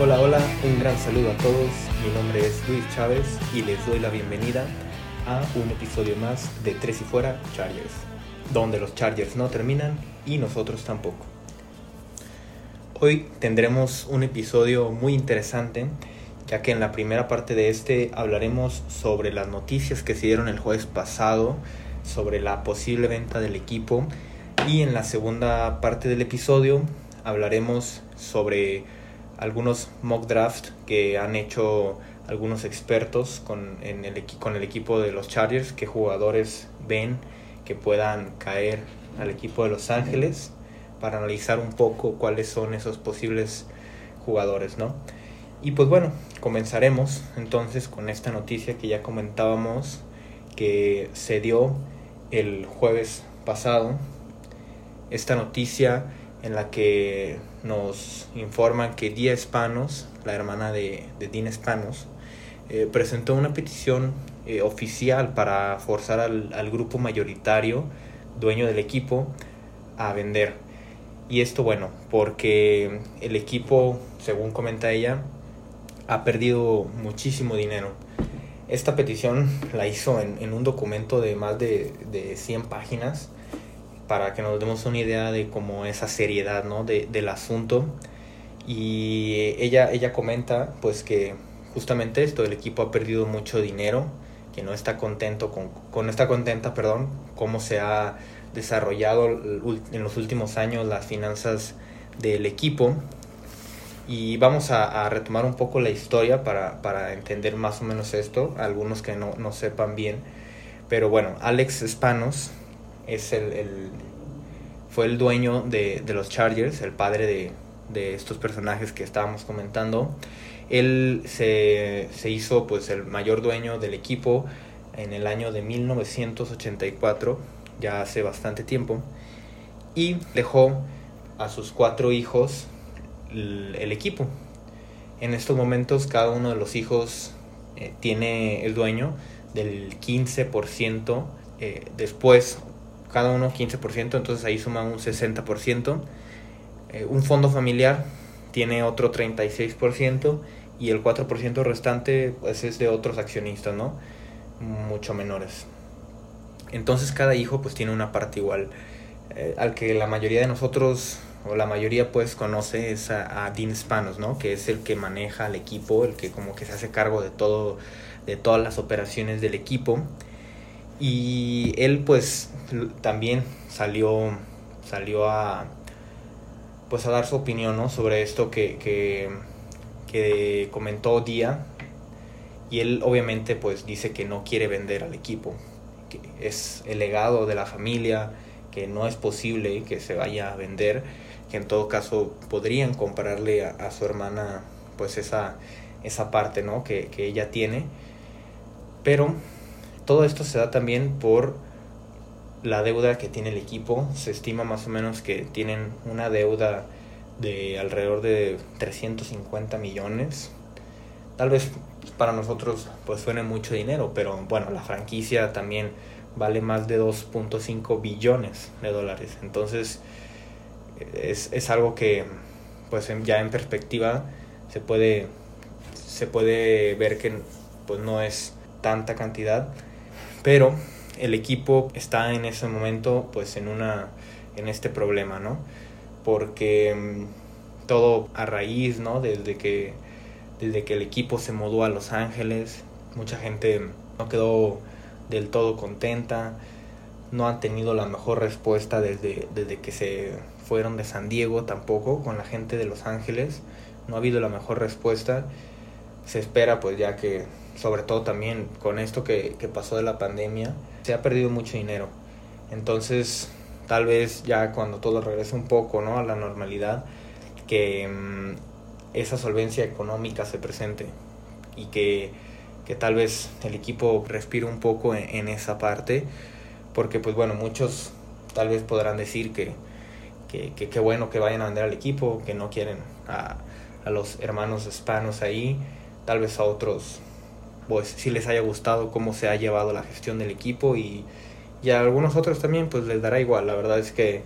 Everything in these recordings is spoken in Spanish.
Hola, hola, un gran saludo a todos. Mi nombre es Luis Chávez y les doy la bienvenida a un episodio más de Tres y Fuera Chargers, donde los Chargers no terminan y nosotros tampoco. Hoy tendremos un episodio muy interesante, ya que en la primera parte de este hablaremos sobre las noticias que se dieron el jueves pasado, sobre la posible venta del equipo, y en la segunda parte del episodio hablaremos sobre algunos mock drafts que han hecho algunos expertos con, en el, con el equipo de los Chargers, qué jugadores ven que puedan caer al equipo de Los Ángeles para analizar un poco cuáles son esos posibles jugadores, ¿no? Y pues bueno, comenzaremos entonces con esta noticia que ya comentábamos que se dio el jueves pasado. Esta noticia en la que nos informan que Dia Spanos, la hermana de, de Dean Spanos, eh, presentó una petición eh, oficial para forzar al, al, grupo mayoritario, dueño del equipo, a vender. Y esto, bueno, porque el equipo, según comenta ella, ha perdido muchísimo dinero. Esta petición la hizo en, en un documento de más de, de 100 páginas para que nos demos una idea de cómo esa seriedad ¿no? de, del asunto. Y ella, ella comenta pues que justamente esto, el equipo ha perdido mucho dinero, que no está contento con, con no está contenta, perdón, cómo se ha desarrollado en los últimos años las finanzas del equipo. Y vamos a, retomar un poco la historia para, para, entender más o menos esto, algunos que no, no sepan bien. Pero bueno, Alex Spanos es el, el fue el dueño de, de, los Chargers, el padre de, de, estos personajes que estábamos comentando. Él se, se, hizo pues el mayor dueño del equipo en el año de 1984, ya hace bastante tiempo, y dejó a sus cuatro hijos el, equipo. En estos momentos cada uno de los hijos eh, tiene el dueño del 15%. Eh, después cada uno 15%, entonces ahí suma un 60%. Eh, un fondo familiar tiene otro 36% y el 4% restante pues, es de otros accionistas, ¿no? Mucho menores. Entonces cada hijo pues tiene una parte igual. Eh, al que la mayoría de nosotros, o la mayoría pues conoce es a, a, Dean Spanos, ¿no? Que es el que maneja al equipo, el que como que se hace cargo de todo, de todas las operaciones del equipo. Y él pues también salió, salió a, pues a dar su opinión ¿no? sobre esto que, que, que comentó Día. Y él obviamente pues dice que no quiere vender al equipo, que es el legado de la familia, que no es posible que se vaya a vender, que en todo caso podrían comprarle a, a su hermana pues esa, esa parte ¿no? que, que ella tiene. Pero todo esto se da también por la deuda que tiene el equipo. Se estima más o menos que tienen una deuda de alrededor de 350 millones. Tal vez para nosotros pues suene mucho dinero, pero bueno, la franquicia también vale más de 2.5 billones de dólares. Entonces es, es, algo que pues ya en perspectiva se puede, se puede ver que pues no es tanta cantidad pero el equipo está en ese momento pues en una en este problema, ¿no? Porque mm, todo a raíz, ¿no? Desde que desde que el equipo se mudó a Los Ángeles, mucha gente no quedó del todo contenta, no han tenido la mejor respuesta desde, desde que se fueron de San Diego tampoco con la gente de Los Ángeles, no ha habido la mejor respuesta, se espera pues ya que sobre todo también con esto que, que, pasó de la pandemia, se ha perdido mucho dinero. Entonces, tal vez ya cuando todo regrese un poco ¿no? a la normalidad, que mmm, esa solvencia económica se presente y que, que, tal vez el equipo respire un poco en, en, esa parte, porque pues bueno, muchos tal vez podrán decir que que, que, que bueno que vayan a vender al equipo, que no quieren a, a los hermanos hispanos ahí, tal vez a otros pues si les haya gustado cómo se ha llevado la gestión del equipo y, y a algunos otros también pues les dará igual. La verdad es que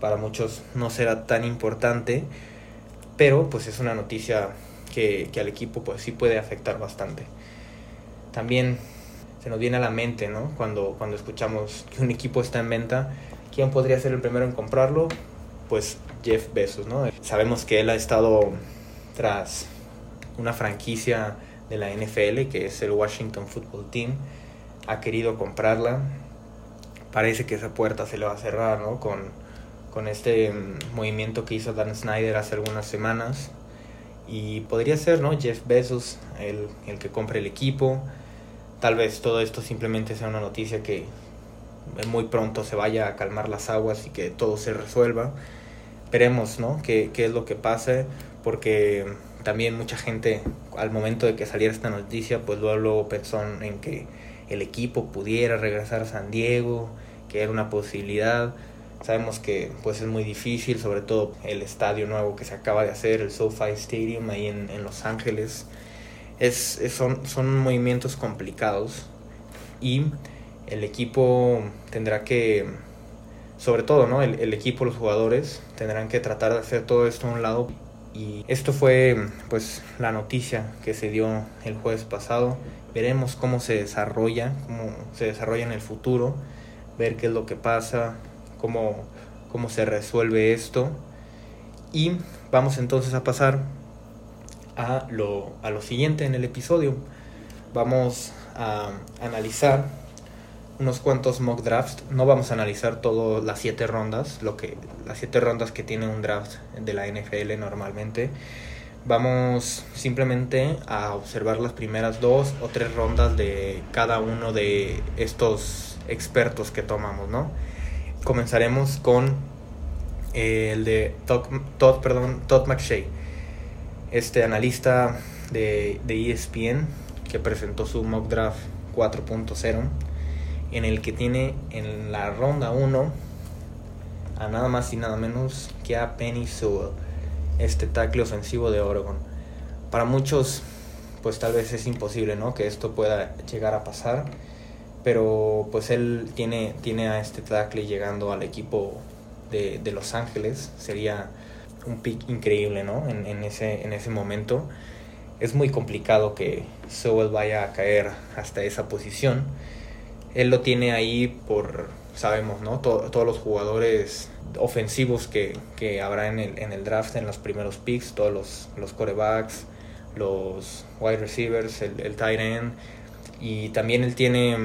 para muchos no será tan importante, pero pues es una noticia que, que al equipo pues sí puede afectar bastante. También se nos viene a la mente, ¿no? Cuando, cuando escuchamos que un equipo está en venta, ¿quién podría ser el primero en comprarlo? Pues Jeff Bezos, ¿no? Sabemos que él ha estado tras una franquicia de la NFL, que es el Washington Football Team, ha querido comprarla. Parece que esa puerta se le va a cerrar, ¿no? Con, con este mm, movimiento que hizo Dan Snyder hace algunas semanas. Y podría ser, ¿no? Jeff Bezos el, el que compre el equipo tal vez todo esto simplemente sea una noticia que muy pronto se vaya a calmar las aguas y que todo se resuelva. Veremos, ¿no? ¿Qué, qué es lo que pase? Porque también mucha gente, al momento de que saliera esta noticia, pues luego, pensó en que el equipo pudiera regresar a San Diego, que era una posibilidad. Sabemos que pues es muy difícil, sobre todo el estadio nuevo que se acaba de hacer, el SoFi Stadium ahí en, en Los Ángeles es, son, son movimientos complicados y el equipo tendrá que, sobre todo, ¿no? El, el, equipo, los jugadores tendrán que tratar de hacer todo esto a un lado. Y esto fue pues la noticia que se dio el jueves pasado. Veremos cómo se desarrolla, cómo se desarrolla en el futuro, ver qué es lo que pasa, cómo, cómo se resuelve esto. Y vamos entonces a pasar a lo, a lo siguiente en el episodio. Vamos a analizar unos cuantos mock drafts. No vamos a analizar todas las siete rondas, lo que, las siete rondas que tiene un draft de la NFL normalmente. Vamos simplemente a observar las primeras dos o tres rondas de cada uno de estos expertos que tomamos, ¿no? Comenzaremos con el de Todd, perdón, McShay este analista de, de ESPN que presentó su mock draft 4.0 en el que tiene en la ronda 1 a nada más y nada menos que a Penny Sewell, este tackle ofensivo de Oregon. Para muchos, pues tal vez es imposible, ¿no? Que esto pueda llegar a pasar, pero pues él tiene, tiene a este tackle llegando al equipo de, de Los Ángeles, sería un pick increíble, ¿no? En, en, ese, en ese momento. Es muy complicado que Sewell vaya a caer hasta esa posición. Él lo tiene ahí por, sabemos, ¿no? todos los jugadores ofensivos que, que habrá en el, en el, draft, en los primeros picks, todos los, los corebacks, los wide receivers, el, el tight end. Y también él tiene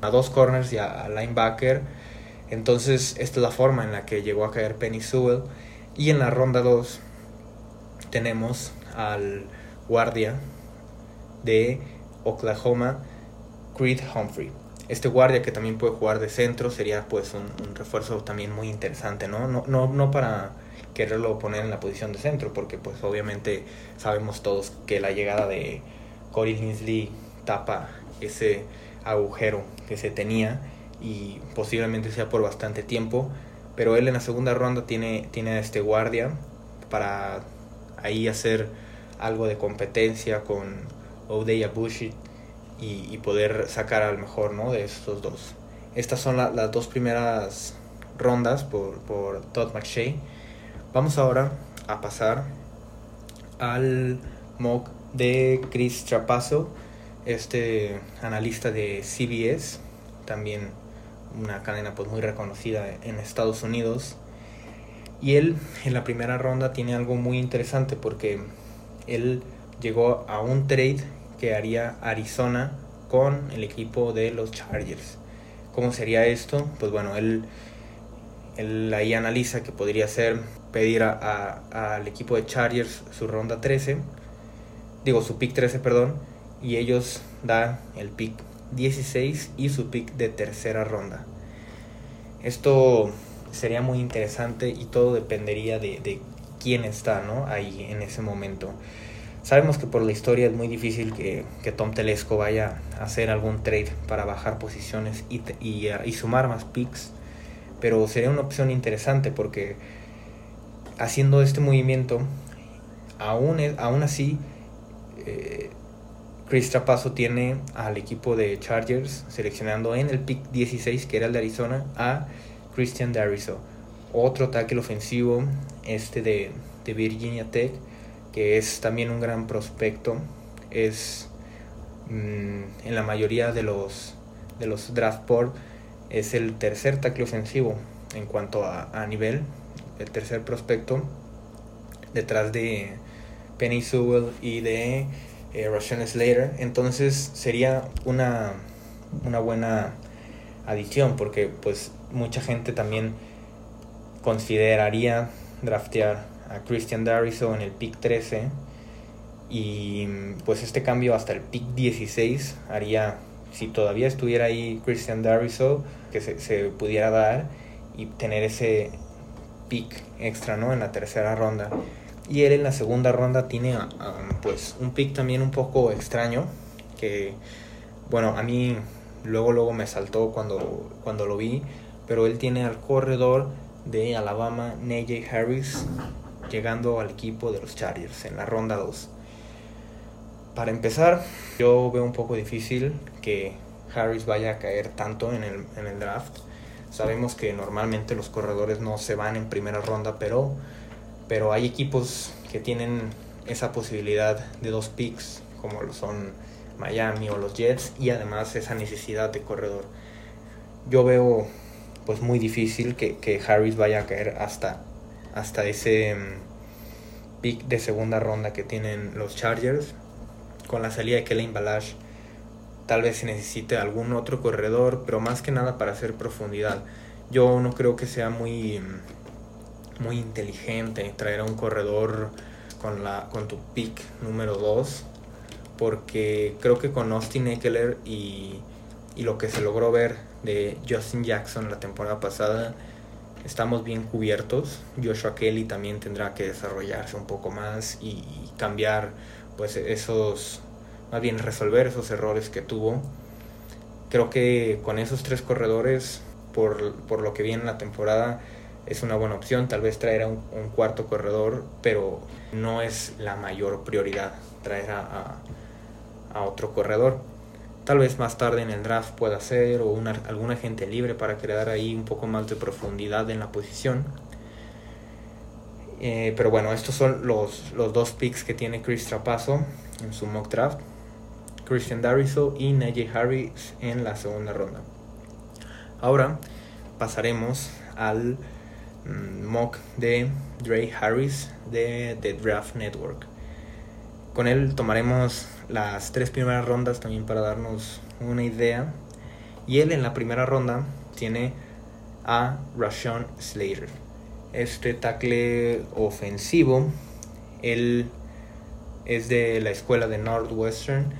a dos corners y a, a linebacker. Entonces, esta es la forma en la que llegó a caer Penny Sewell. Y en la ronda 2 tenemos al guardia de Oklahoma, Creed Humphrey. Este guardia que también puede jugar de centro sería pues un, refuerzo también muy interesante, ¿no? No, ¿no? no para quererlo poner en la posición de centro, porque pues obviamente sabemos todos que la llegada de Corey Linsley tapa ese agujero que se tenía y posiblemente sea por bastante tiempo pero él en la segunda ronda tiene, tiene a este guardia para ahí hacer algo de competencia con Odeya Bushit y, poder sacar al mejor ¿no? de estos dos. Estas son las dos primeras rondas por, por Todd McShay. Vamos ahora a pasar al mock de Chris Trapasso, este analista de CBS, también una cadena pues muy reconocida en Estados Unidos. Y él en la primera ronda tiene algo muy interesante porque él llegó a un trade que haría Arizona con el equipo de los Chargers. ¿Cómo sería esto? Pues bueno, él, él ahí analiza que podría ser pedir al equipo de Chargers su ronda 13, digo su pick 13, perdón, y ellos dan el pick 16 y su pick de tercera ronda. Esto sería muy interesante y todo dependería de, quién está ¿no? ahí en ese momento. Sabemos que por la historia es muy difícil que, Tom Telesco vaya a hacer algún trade para bajar posiciones y, y, sumar más picks, pero sería una opción interesante porque haciendo este movimiento, aún, aún así, eh, Chris Trapasso tiene al equipo de Chargers seleccionando en el pick 16, que era el de Arizona, a Christian Dariso, otro tackle ofensivo, este de, Virginia Tech, que es también un gran prospecto. Es mm, en la mayoría de los, de los draft board es el tercer tackle ofensivo en cuanto a, nivel, el tercer prospecto, detrás de Penny Sewell y de eh, Slater. Entonces sería una, una buena adición porque pues mucha gente también consideraría draftear a Christian Dariso en el pick 13 y pues este cambio hasta el pick 16 haría si todavía estuviera ahí Christian Dariso que se, se pudiera dar y tener ese pick extra ¿no? en la tercera ronda y él en la segunda ronda tiene pues un pick también un poco extraño que bueno a mí luego luego me saltó cuando, cuando lo vi pero él tiene al corredor de Alabama Najee Harris llegando al equipo de los Chargers en la ronda 2 para empezar yo veo un poco difícil que Harris vaya a caer tanto en el, en el draft sabemos que normalmente los corredores no se van en primera ronda pero pero hay equipos que tienen esa posibilidad de dos picks, como lo son Miami o los Jets, y además esa necesidad de corredor. Yo veo pues muy difícil que, Harris vaya a caer hasta, hasta ese mm, pick de segunda ronda que tienen los Chargers. Con la salida de Kellen Balash, tal vez se necesite algún otro corredor, pero más que nada para hacer profundidad. Yo no creo que sea muy mm, muy inteligente traer a un corredor con, la, con tu pick número 2 porque creo que con Austin Eckler y, y, lo que se logró ver de Justin Jackson la temporada pasada estamos bien cubiertos. Joshua Kelly también tendrá que desarrollarse un poco más y, cambiar pues esos más bien resolver esos errores que tuvo. Creo que con esos tres corredores por, por lo que viene en la temporada es una buena opción, tal vez traer a un, cuarto corredor, pero no es la mayor prioridad traer a, otro corredor. Tal vez más tarde en el draft pueda ser o una, algún agente libre para crear ahí un poco más de profundidad en la posición. Eh, pero bueno, estos son los, los dos picks que tiene Chris Trapazo en su mock draft. Christian Dariso y Najee Harris en la segunda ronda. Ahora pasaremos al Mm, mock de Dre Harris de The Draft Network. Con él tomaremos las tres primeras rondas también para darnos una idea. Y él en la primera ronda tiene a Rashawn Slater. Este tackle ofensivo, él es de la escuela de Northwestern.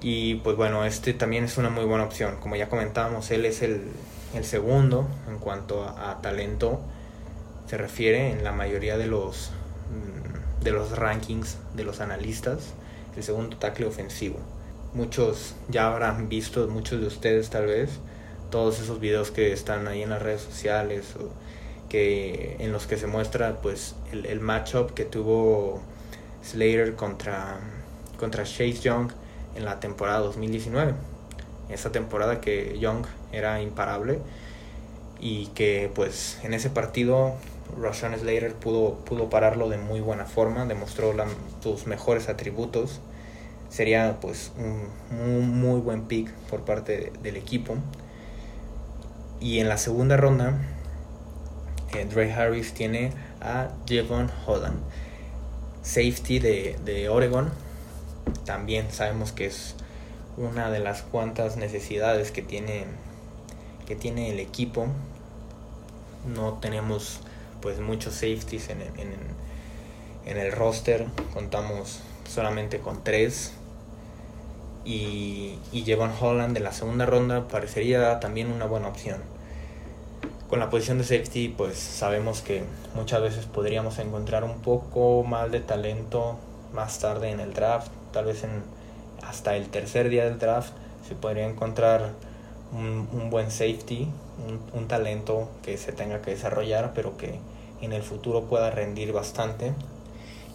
Y pues bueno, este también es una muy buena opción. Como ya comentábamos, él es el el segundo, en cuanto a, talento, se refiere en la mayoría de los, mm, de los rankings de los analistas, el segundo tackle ofensivo. Muchos ya habrán visto, muchos de ustedes tal vez, todos esos videos que están ahí en las redes sociales o que en los que se muestra pues el, matchup que tuvo Slater contra, contra Chase Young en la temporada 2019 esa temporada que Young era imparable y que pues en ese partido Rashawn Slater pudo, pudo pararlo de muy buena forma, demostró sus mejores atributos. Sería pues un muy, buen pick por parte del equipo. Y en la segunda ronda, eh, Dre Harris tiene a Devon Holland, safety de, de Oregon. También sabemos que es una de las cuantas necesidades que tiene que tiene el equipo no tenemos pues muchos safeties en, en, en el roster. Contamos solamente con tres. Y, y Jevon Holland de la segunda ronda parecería también una buena opción. Con la posición de safety pues sabemos que muchas veces podríamos encontrar un poco más de talento más tarde en el draft. Tal vez en hasta el tercer día del draft se podría encontrar un, buen safety, un, talento que se tenga que desarrollar, pero que en el futuro pueda rendir bastante.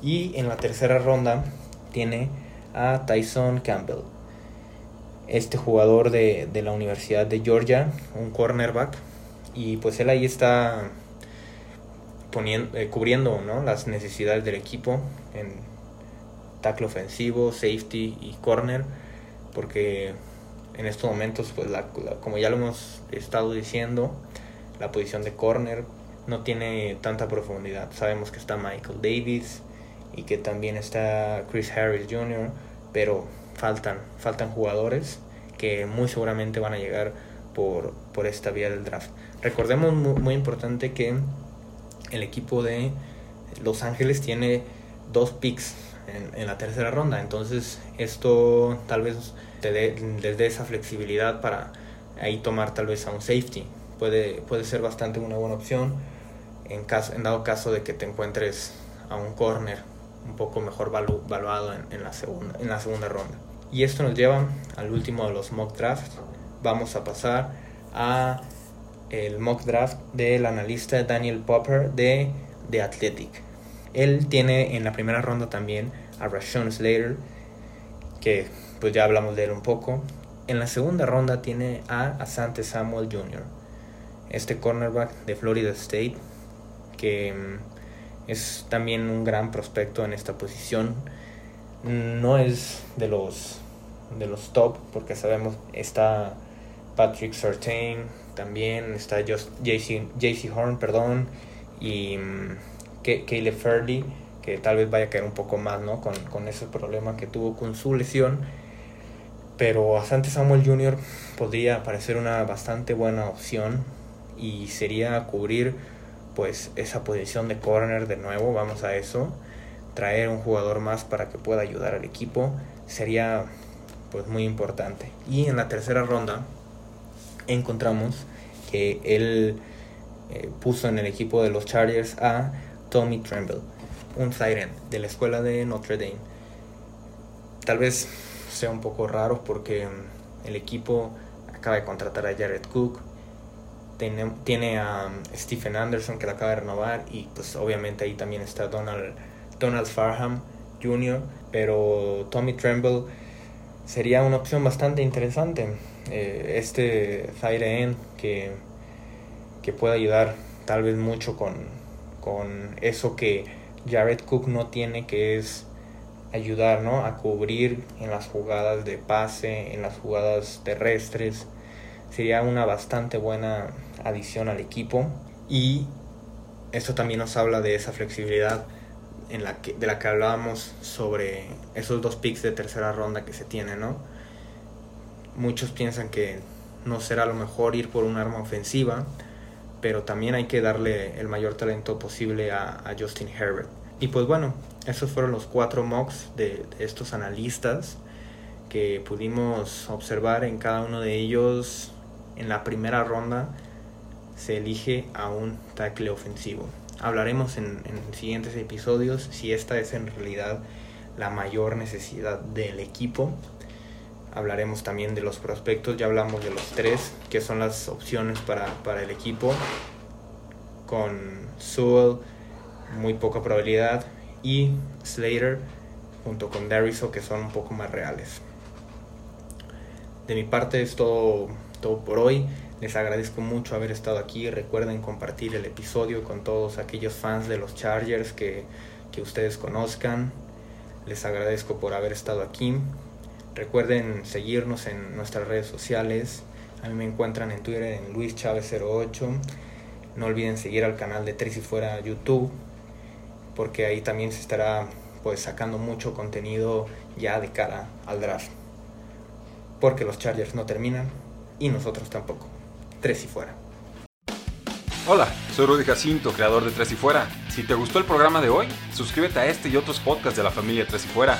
Y en la tercera ronda tiene a Tyson Campbell, este jugador de, de la Universidad de Georgia, un cornerback. Y pues él ahí está poniendo, eh, cubriendo ¿no? las necesidades del equipo en tackle ofensivo, safety y corner, porque en estos momentos, pues como ya lo hemos estado diciendo, la posición de corner no tiene tanta profundidad. Sabemos que está Michael Davis y que también está Chris Harris Jr., pero faltan, faltan jugadores que muy seguramente van a llegar por, por esta vía del draft. Recordemos muy, importante que el equipo de Los Ángeles tiene dos picks en, la tercera ronda, entonces esto tal vez te dé, les dé esa flexibilidad para ahí tomar tal vez a un safety. Puede, puede ser bastante una buena opción en, caso, en dado caso de que te encuentres a un corner un poco mejor valuado en, la segunda, en la segunda ronda. Y esto nos lleva al último de los mock drafts. Vamos a pasar a el mock draft del analista Daniel Popper de The Athletic. Él tiene en la primera ronda también a Rashawn Slater, que pues ya hablamos de él un poco. En la segunda ronda tiene a Asante Samuel Jr., este cornerback de Florida State, que mm, es también un gran prospecto en esta posición. No es de los, de los top, porque sabemos está Patrick Sartain, también está JC Horn, perdón, y um, Caleb Ferdy, que tal vez vaya a caer un poco más, ¿no? Con, con ese problema que tuvo con su lesión. Pero Asante Samuel Jr. podría parecer una bastante buena opción y sería cubrir pues esa posición de corner de nuevo, vamos a eso, traer un jugador más para que pueda ayudar al equipo sería pues muy importante. Y en la tercera ronda encontramos que él eh, puso en el equipo de los Chargers a Tommy Tremble, un siren de la escuela de Notre Dame. Tal vez sea un poco raro porque mm, el equipo acaba de contratar a Jared Cook, tiene, a um, Stephen Anderson que la acaba de renovar y pues obviamente ahí también está Donald, Donald Farham Jr. Pero Tommy Tremble sería una opción bastante interesante. Eh, este Zaire que, que puede ayudar tal vez mucho con, con eso que Jared Cook no tiene, que es ayudar ¿no? a cubrir en las jugadas de pase, en las jugadas terrestres. Sería una bastante buena adición al equipo y esto también nos habla de esa flexibilidad en la que, de la que hablábamos sobre esos dos picks de tercera ronda que se tienen, ¿no? Muchos piensan que no será lo mejor ir por un arma ofensiva, pero también hay que darle el mayor talento posible a, Justin Herbert. Y pues bueno, esos fueron los cuatro mocks de, estos analistas que pudimos observar en cada uno de ellos en la primera ronda se elige a un tackle ofensivo. Hablaremos en, siguientes episodios si esta es en realidad la mayor necesidad del equipo. Hablaremos también de los prospectos, ya hablamos de los tres, que son las opciones para, para el equipo. Con Sewell, muy poca probabilidad, y Slater junto con Dariso, que son un poco más reales. De mi parte es todo, todo por hoy. Les agradezco mucho haber estado aquí. Recuerden compartir el episodio con todos aquellos fans de los Chargers que, ustedes conozcan. Les agradezco por haber estado aquí. Recuerden seguirnos en nuestras redes sociales. A mí me encuentran en Twitter en Luis Chávez 08. No olviden seguir al canal de Tres y Fuera YouTube, porque ahí también se estará pues sacando mucho contenido ya de cara al draft. Porque los Chargers no terminan y nosotros tampoco. Tres y Fuera. Hola, soy Rudy Jacinto, creador de Tres y Fuera. Si te gustó el programa de hoy, suscríbete a este y otros podcasts de la familia Tres y Fuera.